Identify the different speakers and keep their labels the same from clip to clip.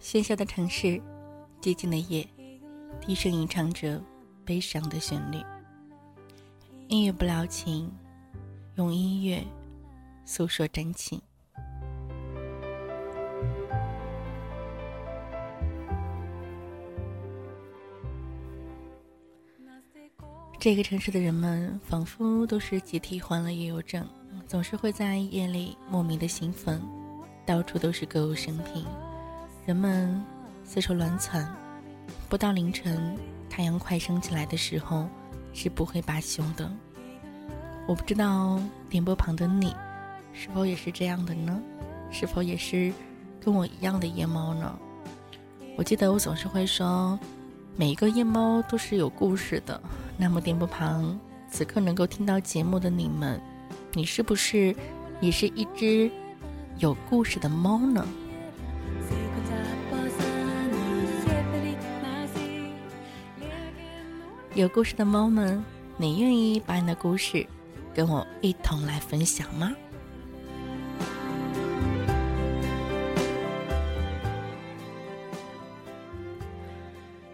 Speaker 1: 喧嚣的城市，寂静的夜，低声吟唱着悲伤的旋律。音乐不了情，用音乐诉说真情。这个城市的人们仿佛都是集体患了夜游症，总是会在夜里莫名的兴奋，到处都是歌舞升平，人们四处乱窜。不到凌晨，太阳快升起来的时候，是不会罢休的。我不知道电波旁的你，是否也是这样的呢？是否也是跟我一样的夜猫呢？我记得我总是会说，每一个夜猫都是有故事的。那么，电波旁此刻能够听到节目的你们，你是不是也是一只有故事的猫呢？有故事的猫们，你愿意把你的故事跟我一同来分享吗？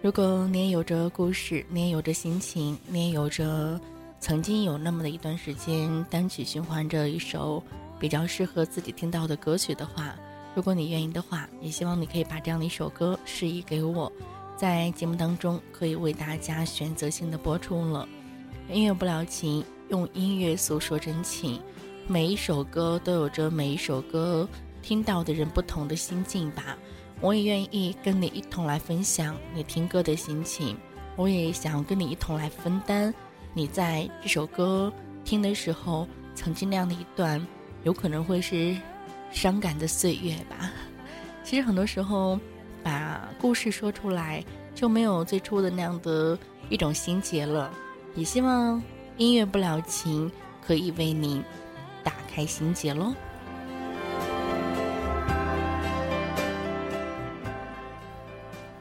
Speaker 1: 如果你也有着故事，你也有着心情，你也有着曾经有那么的一段时间单曲循环着一首比较适合自己听到的歌曲的话，如果你愿意的话，也希望你可以把这样的一首歌示意给我，在节目当中可以为大家选择性的播出了。音乐不了情，用音乐诉说真情，每一首歌都有着每一首歌听到的人不同的心境吧。我也愿意跟你一同来分享你听歌的心情，我也想跟你一同来分担你在这首歌听的时候曾经那样的一段有可能会是伤感的岁月吧。其实很多时候把故事说出来就没有最初的那样的一种心结了。也希望音乐不了情可以为你打开心结喽。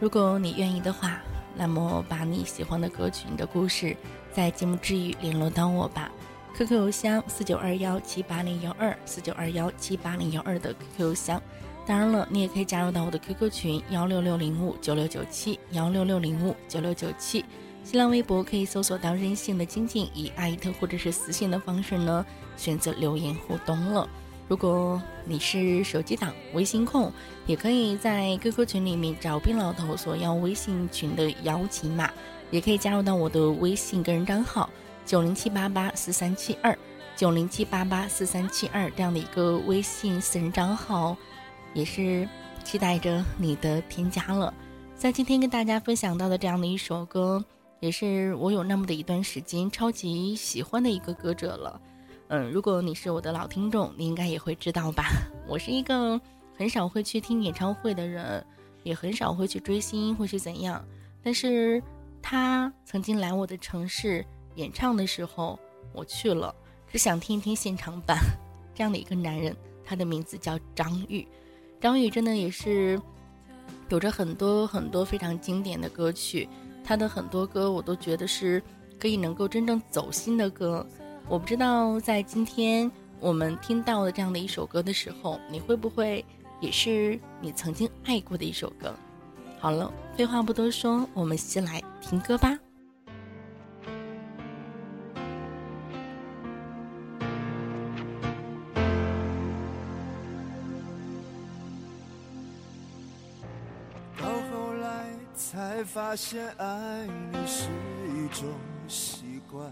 Speaker 1: 如果你愿意的话，那么把你喜欢的歌曲、你的故事，在节目之余联络到我吧。QQ 邮箱四九二幺七八零幺二四九二幺七八零幺二的 QQ 邮箱。当然了，你也可以加入到我的 QQ 群幺六六零五九六九七幺六六零五九六九七。新浪微博可以搜索到任性的精进，以艾特或者是私信的方式呢，选择留言互动了。如果你是手机党、微信控，也可以在 QQ 群里面找冰老头索要微信群的邀请码，也可以加入到我的微信个人账号九零七八八四三七二九零七八八四三七二这样的一个微信私人账号，也是期待着你的添加了。在今天跟大家分享到的这样的一首歌，也是我有那么的一段时间超级喜欢的一个歌者了。嗯，如果你是我的老听众，你应该也会知道吧。我是一个很少会去听演唱会的人，也很少会去追星或是怎样。但是他曾经来我的城市演唱的时候，我去了，只想听一听现场版。这样的一个男人，他的名字叫张宇。张宇真的也是有着很多很多非常经典的歌曲，他的很多歌我都觉得是可以能够真正走心的歌。我不知道在今天我们听到的这样的一首歌的时候，你会不会也是你曾经爱过的一首歌？好了，废话不多说，我们先来听歌吧。
Speaker 2: 到后来才发现，爱你是一种习惯。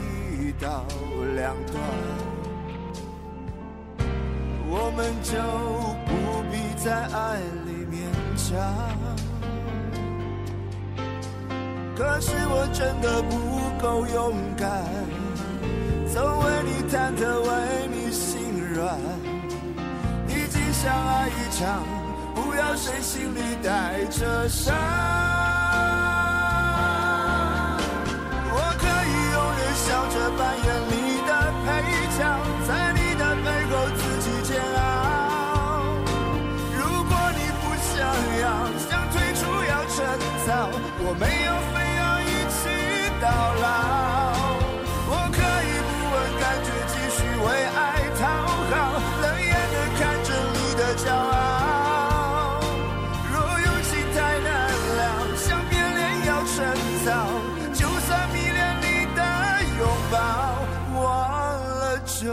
Speaker 2: 到两端，我们就不必在爱里勉强。可是我真的不够勇敢，曾为你忐忑，为你心软。毕竟相爱一场，不要谁心里带着伤。我没有非要一起到老。我可以不问感觉，继续为爱讨好，冷眼的看着你的骄傲。若有情太难了，想变脸要趁早，就算迷恋你的拥抱，忘了就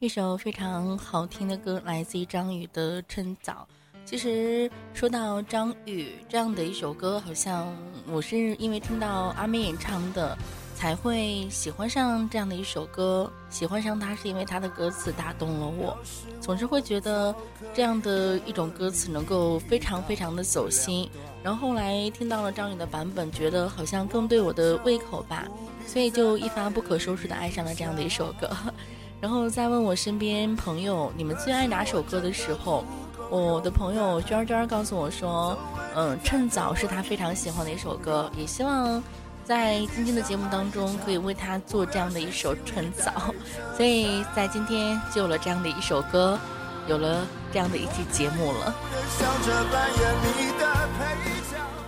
Speaker 1: 一首非常好听的歌，来自于张宇的《趁早》。其实说到张宇这样的一首歌，好像我是因为听到阿妹演唱的，才会喜欢上这样的一首歌。喜欢上它是因为它的歌词打动了我，总是会觉得这样的一种歌词能够非常非常的走心。然后后来听到了张宇的版本，觉得好像更对我的胃口吧，所以就一发不可收拾的爱上了这样的一首歌。然后再问我身边朋友，你们最爱哪首歌的时候，我的朋友娟娟告诉我说，嗯，趁早是他非常喜欢的一首歌，也希望在今天的节目当中可以为他做这样的一首趁早。所以在今天就有了这样的一首歌，有了这样的一期节目了。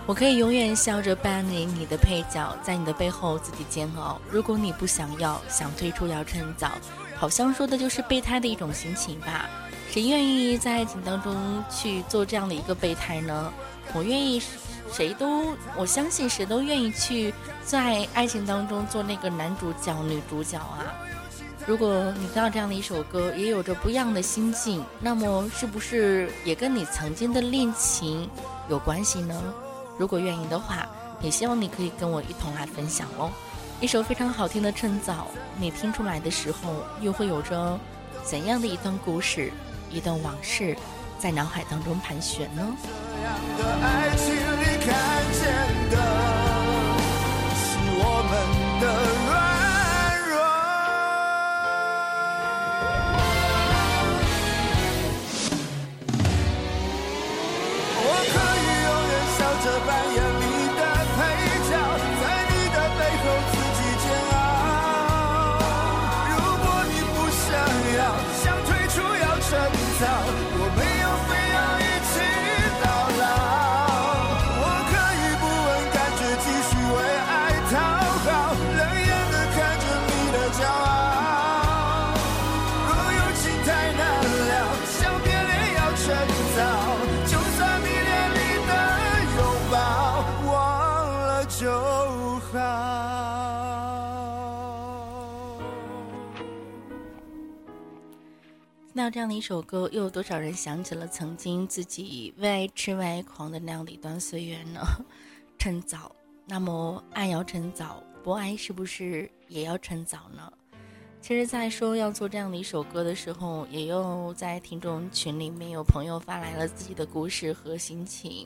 Speaker 1: 我可以永远笑着扮演你的配角，在你的背后自己煎熬。如果你不想要，想退出要趁早。好像说的就是备胎的一种心情吧？谁愿意在爱情当中去做这样的一个备胎呢？我愿意，谁都我相信谁都愿意去在爱情当中做那个男主角、女主角啊。如果你听到这样的一首歌，也有着不一样的心境，那么是不是也跟你曾经的恋情有关系呢？如果愿意的话，也希望你可以跟我一同来分享哦。一首非常好听的《趁早》，你听出来的时候，又会有着怎样的一段故事、一段往事，在脑海当中盘旋呢？
Speaker 2: 的爱情里看见的是我们的
Speaker 1: 听到这样的一首歌，又有多少人想起了曾经自己为爱痴为爱狂的那样的一段岁月呢？趁早，那么爱要趁早，不爱是不是也要趁早呢？其实，在说要做这样的一首歌的时候，也有在听众群里面有朋友发来了自己的故事和心情，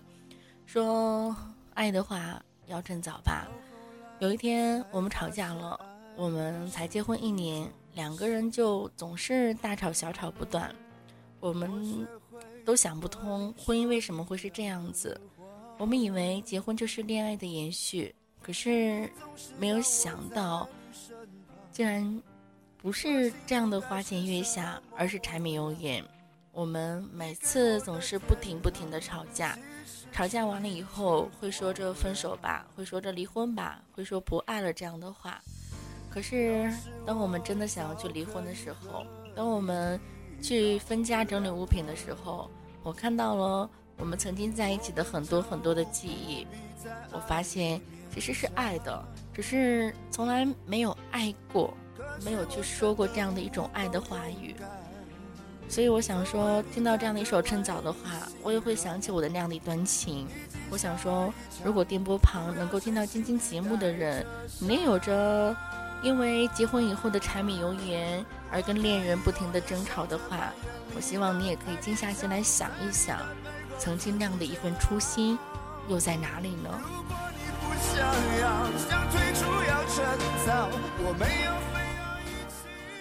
Speaker 1: 说爱的话要趁早吧。有一天我们吵架了，我们才结婚一年，两个人就总是大吵小吵不断，我们都想不通婚姻为什么会是这样子。我们以为结婚就是恋爱的延续，可是没有想到，竟然不是这样的花前月下，而是柴米油盐。我们每次总是不停不停的吵架，吵架完了以后会说着分手吧，会说着离婚吧，会说不爱了这样的话。可是当我们真的想要去离婚的时候，当我们去分家整理物品的时候，我看到了我们曾经在一起的很多很多的记忆，我发现其实是爱的，只是从来没有爱过，没有去说过这样的一种爱的话语。所以我想说，听到这样的一首《趁早》的话，我也会想起我的那样的一段情。我想说，如果电波旁能够听到晶晶节目的人，你也有着因为结婚以后的柴米油盐而跟恋人不停的争吵的话，我希望你也可以静下心来想一想，曾经那样的一份初心又在哪里呢？
Speaker 2: 如果你不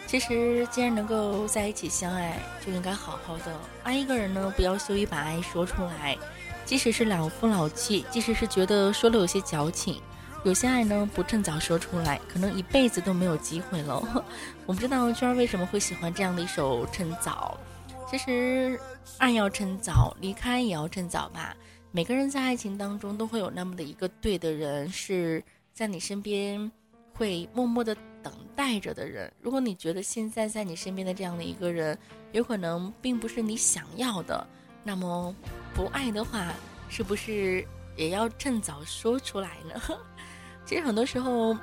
Speaker 1: 其实，既然能够在一起相爱，就应该好好的爱一个人呢。不要羞于把爱说出来，即使是老夫老妻，即使是觉得说了有些矫情，有些爱呢不趁早说出来，可能一辈子都没有机会了。我不知道娟儿为什么会喜欢这样的一首《趁早》。其实，爱要趁早，离开也要趁早吧。每个人在爱情当中都会有那么的一个对的人，是在你身边会默默的。等待着的人，如果你觉得现在在你身边的这样的一个人，有可能并不是你想要的，那么不爱的话，是不是也要趁早说出来呢？其实很多时候，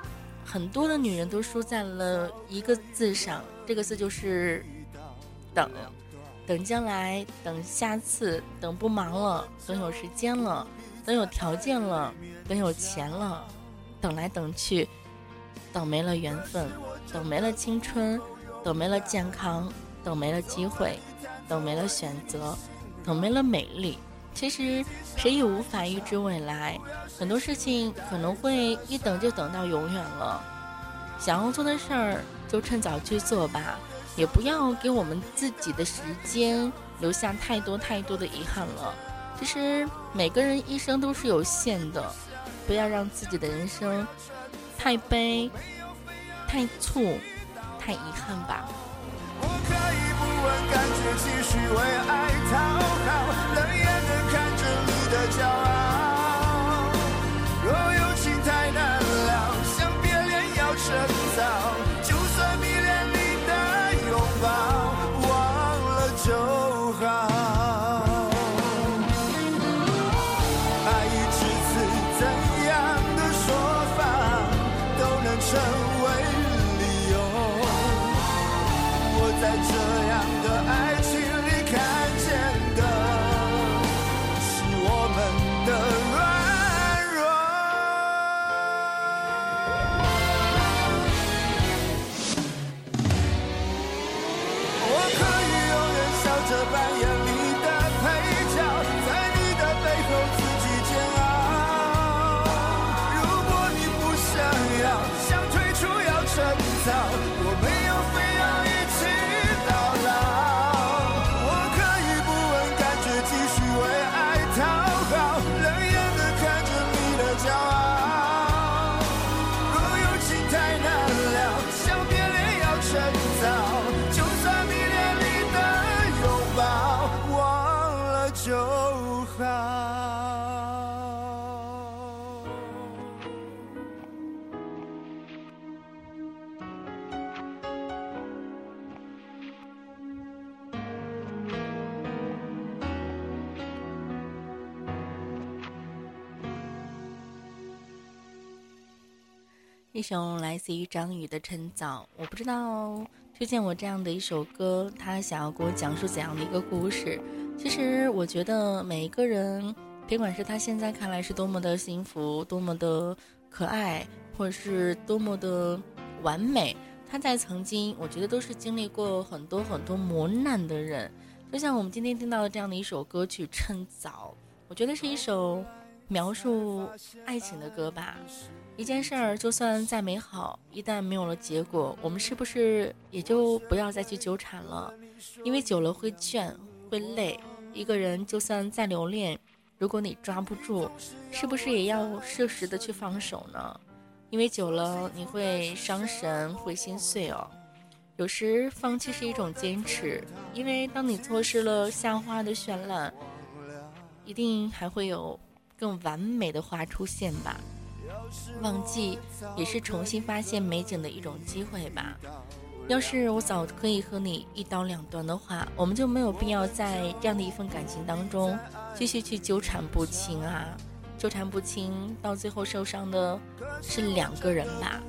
Speaker 1: 很多的女人都输在了一个字上，这个字就是等，等将来，等下次，等不忙了，等有时间了，等有条件了，等有钱了，等来等去。等没了缘分，等没了青春，等没了健康，等没了机会，等没了选择，等没了美丽。其实谁也无法预知未来，很多事情可能会一等就等到永远了。想要做的事儿就趁早去做吧，也不要给我们自己的时间留下太多太多的遗憾了。其实每个人一生都是有限的，不要让自己的人生。太悲，太促，太遗憾吧。感觉，继续为爱讨好，冷眼的看着你的骄傲。一首来自于张宇的《趁早》，我不知道推荐我这样的一首歌，他想要给我讲述怎样的一个故事。其实我觉得每一个人，别管是他现在看来是多么的幸福、多么的可爱，或者是多么的完美，他在曾经，我觉得都是经历过很多很多磨难的人。就像我们今天听到的这样的一首歌曲《趁早》，我觉得是一首描述爱情的歌吧。一件事儿就算再美好，一旦没有了结果，我们是不是也就不要再去纠缠了？因为久了会倦，会累。一个人就算再留恋，如果你抓不住，是不是也要适时的去放手呢？因为久了你会伤神，会心碎哦。有时放弃是一种坚持，因为当你错失了夏花的绚烂，一定还会有更完美的花出现吧。忘记也是重新发现美景的一种机会吧。要是我早可以和你一刀两断的话，我们就没有必要在这样的一份感情当中继续去纠缠不清啊！纠缠不清，到最后受伤的是两个人吧。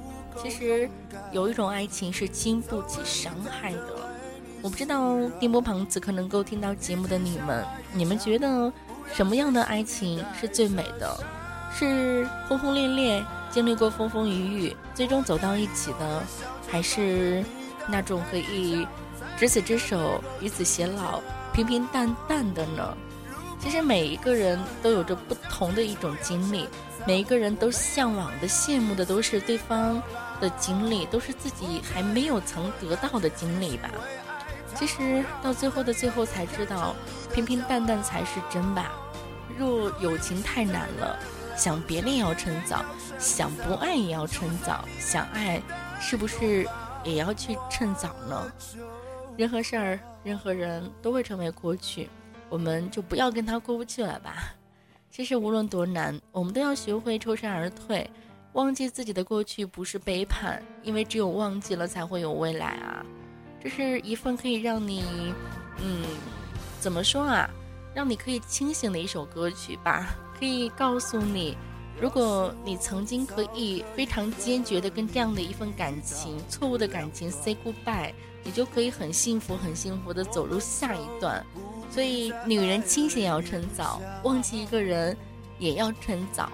Speaker 1: 其实有一种爱情是经不起伤害的。我不知道电波旁此刻能够听到节目的你们，你们觉得什么样的爱情是最美的？是轰轰烈烈，经历过风风雨雨，最终走到一起的，还是那种可以执子之手，与子偕老，平平淡淡的呢？其实每一个人都有着不同的一种经历，每一个人都向往的、羡慕的都是对方的经历，都是自己还没有曾得到的经历吧。其实到最后的最后才知道，平平淡淡才是真吧。若友情太难了，想别恋要趁早，想不爱也要趁早，想爱是不是也要去趁早呢？任何事儿，任何人都会成为过去，我们就不要跟他过不去了吧。其实无论多难，我们都要学会抽身而退，忘记自己的过去不是背叛，因为只有忘记了才会有未来啊。这是一份可以让你，嗯，怎么说啊？让你可以清醒的一首歌曲吧，可以告诉你，如果你曾经可以非常坚决的跟这样的一份感情、错误的感情 say goodbye，你就可以很幸福、很幸福的走入下一段。所以，女人清醒要趁早，忘记一个人也要趁早。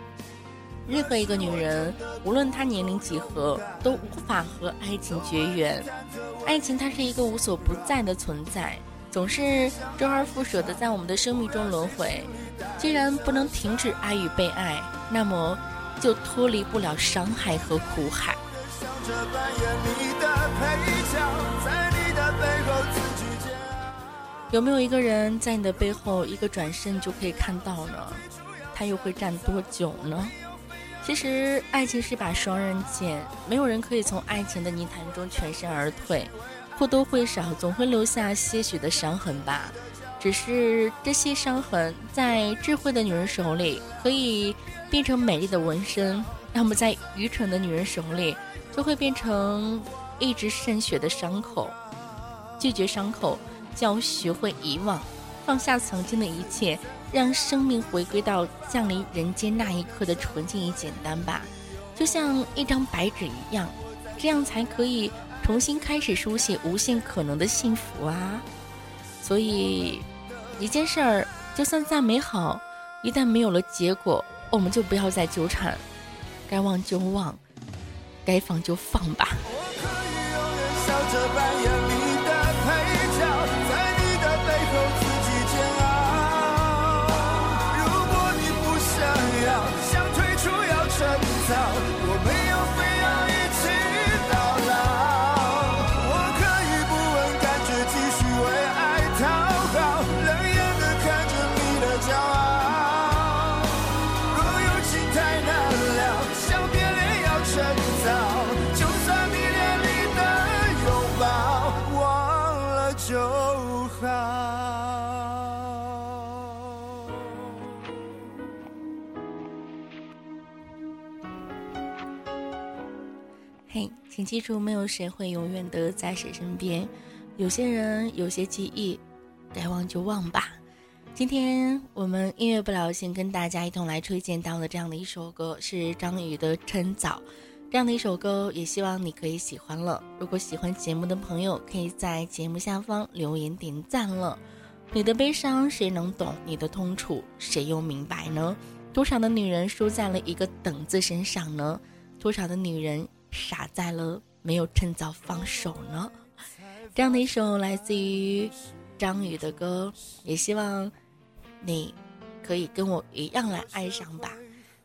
Speaker 1: 任何一个女人，无论她年龄几何，都无法和爱情绝缘。爱情它是一个无所不在的存在，总是周而复始的在我们的生命中轮回。既然不能停止爱与被爱，那么就脱离不了伤害和苦海。有没有一个人在你的背后一个转身就可以看到呢？他又会站多久呢？其实，爱情是把双刃剑，没有人可以从爱情的泥潭中全身而退，或多或少总会留下些许的伤痕吧。只是这些伤痕，在智慧的女人手里可以变成美丽的纹身，那么在愚蠢的女人手里，就会变成一直渗血的伤口。拒绝伤口，就要学会遗忘，放下曾经的一切。让生命回归到降临人间那一刻的纯净与简单吧，就像一张白纸一样，这样才可以重新开始书写无限可能的幸福啊！所以，一件事儿就算再美好，一旦没有了结果，我们就不要再纠缠，该忘就忘，该放就放吧。请记住，没有谁会永远的在谁身边。有些人，有些记忆，该忘就忘吧。今天我们音乐不了心跟大家一同来推荐到的这样的一首歌是张宇的《趁早》，这样的一首歌也希望你可以喜欢了。如果喜欢节目的朋友，可以在节目下方留言点赞了。你的悲伤谁能懂？你的痛楚谁又明白呢？多少的女人输在了一个“等”字身上呢？多少的女人？傻在了没有趁早放手呢？这样的一首来自于张宇的歌，也希望你可以跟我一样来爱上吧。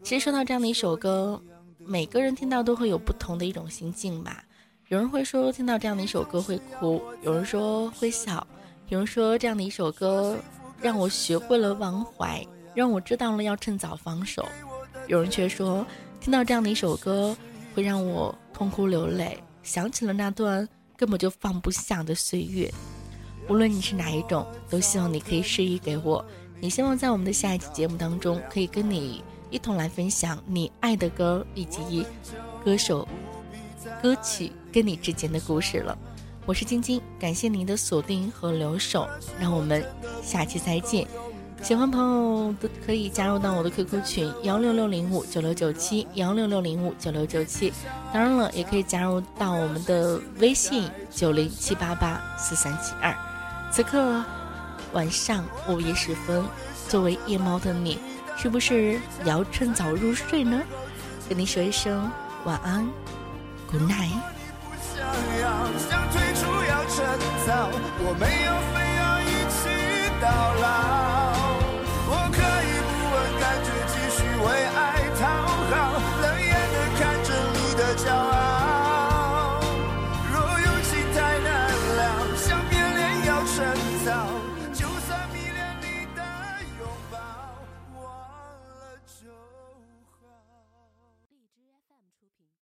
Speaker 1: 其实说到这样的一首歌，每个人听到都会有不同的一种心境吧。有人会说听到这样的一首歌会哭，有人说会笑，有人说这样的一首歌让我学会了忘怀，让我知道了要趁早放手。有人却说听到这样的一首歌。会让我痛哭流泪，想起了那段根本就放不下的岁月。无论你是哪一种，都希望你可以示意给我。你希望在我们的下一期节目当中，可以跟你一同来分享你爱的歌以及歌手、歌曲跟你之间的故事了。我是晶晶，感谢您的锁定和留守，让我们下期再见。喜欢朋友都可以加入到我的 QQ 群幺六六零五九六九七幺六六零五九六九七，当然了，也可以加入到我们的微信九零七八八四三七二。此刻晚上午夜时分，作为夜猫的你，是不是也要趁早入睡呢？跟你说一声晚安，Good night。我没有非要一起到老。